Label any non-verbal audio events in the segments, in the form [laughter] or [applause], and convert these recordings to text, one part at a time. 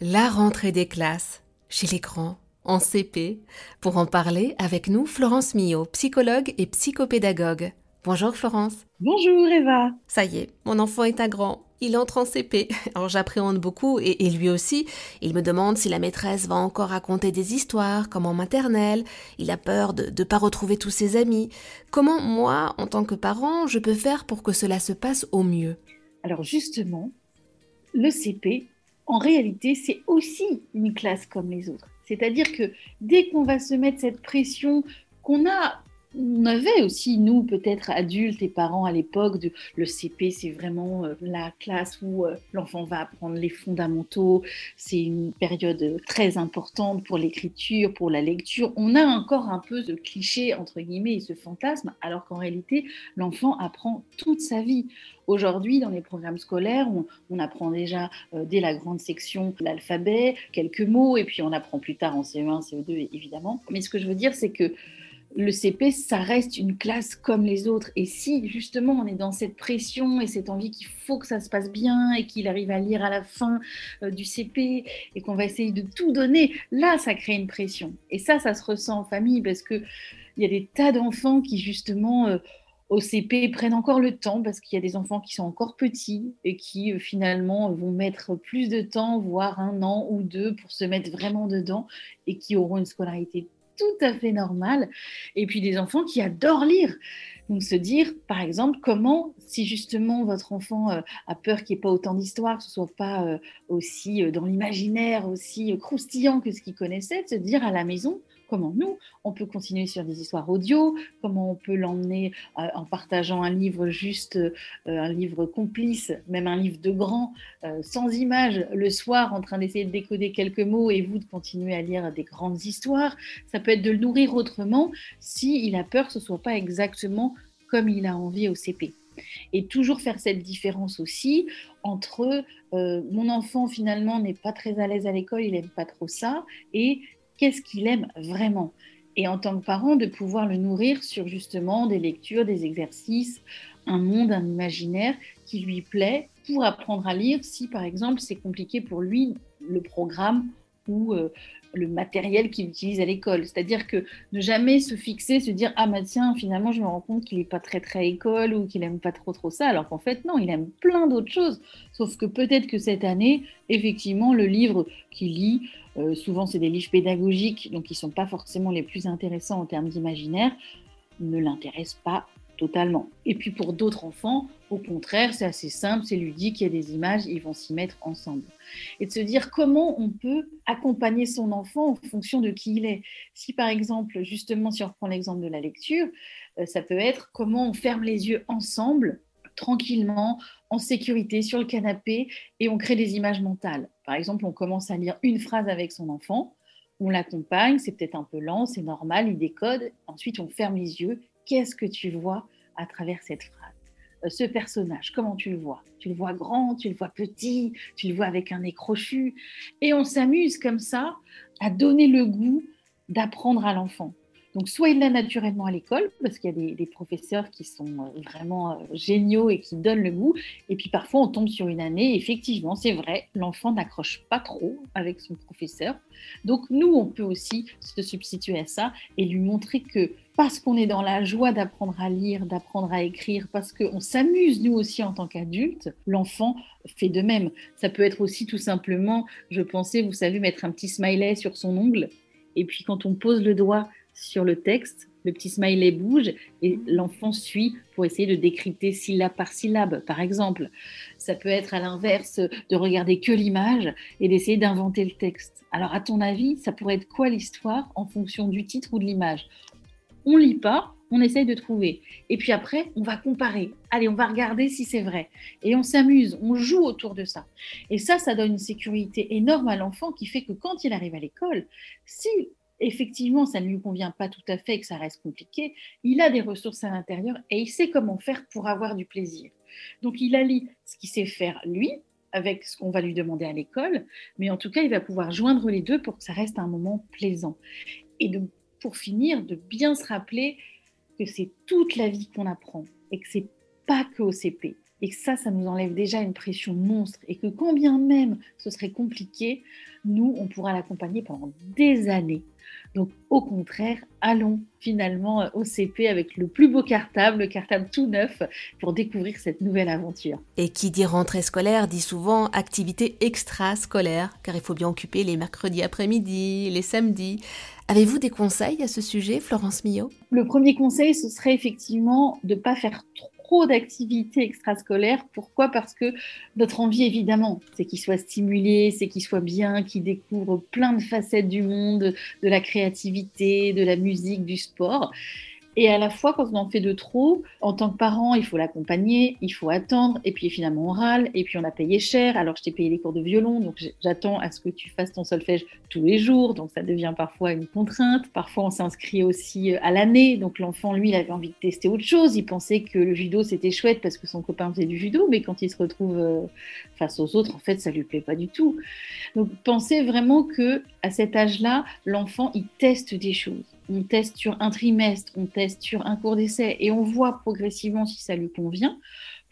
La rentrée des classes, chez les grands, en CP. Pour en parler, avec nous, Florence Millot, psychologue et psychopédagogue. Bonjour Florence. Bonjour Eva. Ça y est, mon enfant est un grand. Il entre en CP. Alors j'appréhende beaucoup et, lui aussi. Il me demande si la maîtresse va encore raconter des histoires, comme en maternelle. Il a peur de ne pas retrouver tous ses amis. Comment moi, en tant que parent, je peux faire pour que cela se passe au mieux? Alors justement, le CP, en réalité, c'est aussi une classe comme les autres. C'est-à-dire que dès qu'on va se mettre cette pression qu'on a on avait aussi, nous, peut-être adultes et parents à l'époque, le CP, c'est vraiment euh, la classe où euh, l'enfant va apprendre les fondamentaux. C'est une période très importante pour l'écriture, pour la lecture. On a encore un peu ce cliché, entre guillemets, et ce fantasme, alors qu'en réalité, l'enfant apprend toute sa vie. Aujourd'hui, dans les programmes scolaires, on, apprend déjà euh, dès la grande section l'alphabet, quelques mots, et puis on apprend plus tard en CE1, CE2, évidemment. Mais ce que je veux dire, c'est que le CP, ça reste une classe comme les autres. Et si justement on est dans cette pression et cette envie qu'il faut que ça se passe bien et qu'il arrive à lire à la fin euh, du CP et qu'on va essayer de tout donner, là, ça crée une pression. Et ça, ça se ressent en famille parce qu'il y a des tas d'enfants qui justement... Euh, au CP prennent encore le temps parce qu'il y a des enfants qui sont encore petits et qui euh, finalement vont mettre plus de temps, voire un an ou deux pour se mettre vraiment dedans et qui auront une scolarité tout à fait normal. Et puis des enfants qui adorent lire. Donc se dire, par exemple, comment, si justement votre enfant euh, a peur qu'il n'y ait pas autant d'histoires, que ce soit pas euh, aussi euh, dans l'imaginaire, aussi croustillant que ce qu'il connaissait, de se dire à la maison, comment nous, on peut continuer sur des histoires audio, comment on peut l'emmener euh, en partageant un livre juste, euh, un livre complice, même un livre de grand, euh, sans images, le soir en train d'essayer de décoder quelques mots et vous de continuer à lire des grandes histoires. Ça peut être de le nourrir autrement s'il il a peur que ce soit pas exactement comme il a envie au CP. Et toujours faire cette différence aussi entre mon enfant finalement n'est pas très à l'aise à l'école, il n'aime pas trop ça, et qu'il aime vraiment. Et en tant que parent, de pouvoir le nourrir sur justement des lectures, des exercices, un monde, un imaginaire qui lui plaît pour apprendre à lire si par exemple c'est compliqué pour lui le programme ou euh, le matériel qu'il utilise à l'école. C'est-à-dire que ne jamais se fixer, se dire ah bah tiens finalement je me rends compte qu'il n'est pas très très école ou qu'il aime pas trop trop ça, alors qu'en fait non, il aime plein d'autres choses. Sauf que peut-être que cette année, effectivement, le livre qu'il lit, euh, souvent c'est des livres pédagogiques, donc ils sont pas forcément les plus intéressants en termes d'imaginaire, ne l'intéresse pas totalement. Et puis pour d'autres enfants, au contraire, c'est assez simple, c'est ludique, il y a des images, ils vont s'y mettre ensemble. Et de se dire comment on peut accompagner son enfant en fonction de qui il est. Si par exemple, justement, si on reprend l'exemple de la lecture, euh, ça peut être comment on ferme les yeux ensemble, tranquillement, en sécurité, sur le canapé, et on crée des images mentales. Par exemple, on commence à lire une phrase avec son enfant, on l'accompagne, c'est peut-être un peu lent, c'est normal, il décode, ensuite on ferme les yeux qu'est-ce que tu vois à travers cette phrase euh, Ce personnage, comment tu le vois? Tu le vois grand, tu le vois petit, tu le vois avec un nez crochu? Et on s'amuse comme ça à donner le goût d'apprendre à l'enfant. Donc, soit il l'a naturellement à l'école, parce qu'il y a des, professeurs qui sont euh, vraiment euh, géniaux et qui donnent le goût. Et puis, parfois, on tombe sur une année, effectivement, c'est vrai, l'enfant n'accroche pas trop avec son professeur. Donc, nous, on peut aussi se substituer à ça et lui montrer que parce qu'on est dans la joie d'apprendre à lire, d'apprendre à écrire, parce qu'on s'amuse nous aussi en tant qu'adultes, l'enfant fait de même. Ça peut être aussi tout simplement, je pensais, vous savez, mettre un petit smiley sur son ongle. Et puis quand on pose le doigt sur le texte, le petit smiley bouge et l'enfant suit pour essayer de décrypter syllabe par syllabe, par exemple. Ça peut être à l'inverse de regarder que l'image et d'essayer d'inventer le texte. Alors, à ton avis, ça pourrait être quoi l'histoire en fonction du titre ou de l'image? On lit pas, on essaye de trouver. Et puis après, on va comparer. Allez, on va regarder si c'est vrai. Et on s'amuse, on joue autour de ça. Et ça, ça donne une sécurité énorme à l'enfant qui fait que quand il arrive à l'école, si effectivement, ça ne lui convient pas tout à fait et que ça reste compliqué, il a des ressources à l'intérieur et il sait comment faire pour avoir du plaisir. Donc, il allie ce qu'il sait faire lui avec ce qu'on va lui demander à l'école, mais en tout cas, il va pouvoir joindre les deux pour que ça reste un moment plaisant. Et pour finir, de bien se rappeler que c'est toute la vie qu'on apprend et que c'est pas que au CP. Et que ça, ça nous enlève déjà une pression monstre et que quand bien même ce serait compliqué, nous, on pourra l'accompagner pendant des années. Donc au contraire, allons finalement euh, au CP avec le plus beau cartable, le cartable tout neuf, pour découvrir cette nouvelle aventure. Et qui dit rentrée scolaire dit souvent activité extra-scolaire, car il faut bien occuper les mercredis après-midi, les samedis. Avez-vous des conseils à ce sujet, Florence Millot? Le premier conseil, ce serait effectivement de ne pas faire trop trop d'activités extrascolaires. Pourquoi? Parce que notre envie, évidemment, c'est qu'il soit stimulé, c'est qu'il soit bien, qu'il découvre plein de facettes du monde, de la créativité, de la musique, du sport. Et à la fois, quand on en fait de trop, en tant que parent, il faut l'accompagner, il faut attendre, et puis finalement on râle, et puis on a payé cher, alors je t'ai payé les cours de violon, donc j'attends à ce que tu fasses ton solfège tous les jours, donc ça devient parfois une contrainte. Parfois on s'inscrit aussi euh, à l'année, donc l'enfant, lui, il avait envie de tester autre chose, il pensait que le judo c'était chouette parce que son copain faisait du judo, mais quand il se retrouve euh, face aux autres, en fait, ça lui plaît pas du tout. Donc pensez vraiment que à cet âge-là, l'enfant, il teste des choses on teste sur un trimestre, on teste sur un cours d'essai et on voit progressivement si ça lui convient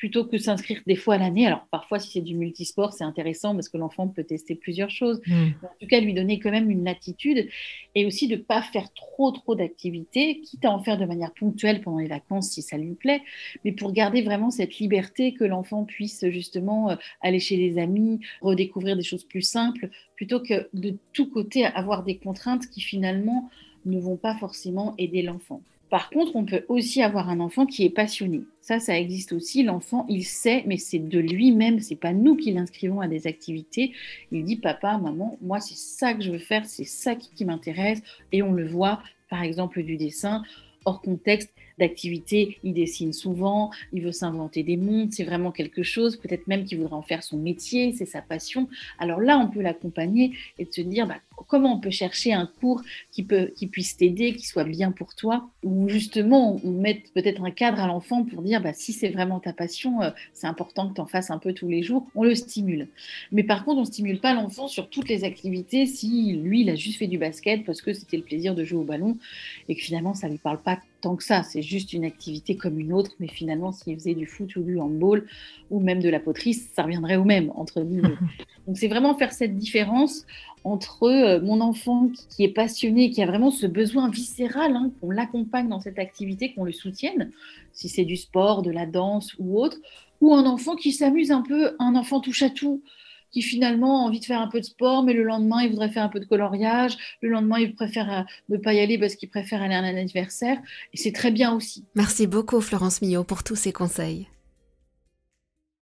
plutôt que s'inscrire des fois à l'année. Alors parfois, si c'est du multisport, c'est intéressant parce que l'enfant peut tester plusieurs choses. Hmm. En tout cas, lui donner quand même une latitude et aussi de ne pas faire trop trop d'activités, quitte à en faire de manière ponctuelle pendant les vacances si ça lui plaît, mais pour garder vraiment cette liberté que l'enfant puisse justement euh, aller chez les amis, redécouvrir des choses plus simples, plutôt que de tout côté avoir des contraintes qui finalement ne vont pas forcément aider l'enfant. Par contre, on peut aussi avoir un enfant qui est passionné. Ça, ça existe aussi. L'enfant, il sait, mais c'est de lui-même. C'est pas nous qui l'inscrivons à des activités. Il dit, papa, maman, moi, c'est ça que je veux faire, c'est ça qui m'intéresse. Et on le voit, par exemple, du dessin hors contexte d'activité, il dessine souvent, il veut s'inventer des mondes, c'est vraiment quelque chose, peut-être même qu'il voudrait en faire son métier, c'est sa passion. Alors là, on peut l'accompagner et se dire bah, comment on peut chercher un cours qui, peut, qui puisse t'aider, qui soit bien pour toi, ou justement on met peut-être un cadre à l'enfant pour dire bah, si c'est vraiment ta passion, euh, c'est important que tu en fasses un peu tous les jours, on le stimule. Mais par contre, on ne stimule pas l'enfant sur toutes les activités si lui, il a juste fait du basket parce que c'était le plaisir de jouer au ballon et que finalement, ça ne lui parle pas tant que ça. C'est juste une activité comme une autre, mais finalement, s'il faisait du foot ou du handball ou même de la poterie, ça reviendrait au même, entre guillemets. [laughs] Donc, c'est vraiment faire cette différence entre euh, mon enfant qui, est passionné, qui a vraiment ce besoin viscéral, hein, qu'on l'accompagne dans cette activité, qu'on le soutienne, si c'est du sport, de la danse ou autre, ou un enfant qui s'amuse un peu, un enfant touche à tout qui finalement a envie de faire un peu de sport, mais le lendemain, il voudrait faire un peu de coloriage. Le lendemain, il préfère euh, ne pas y aller parce qu'il préfère aller à un anniversaire. Et c'est très bien aussi. Merci beaucoup, Florence Millot, pour tous ces conseils.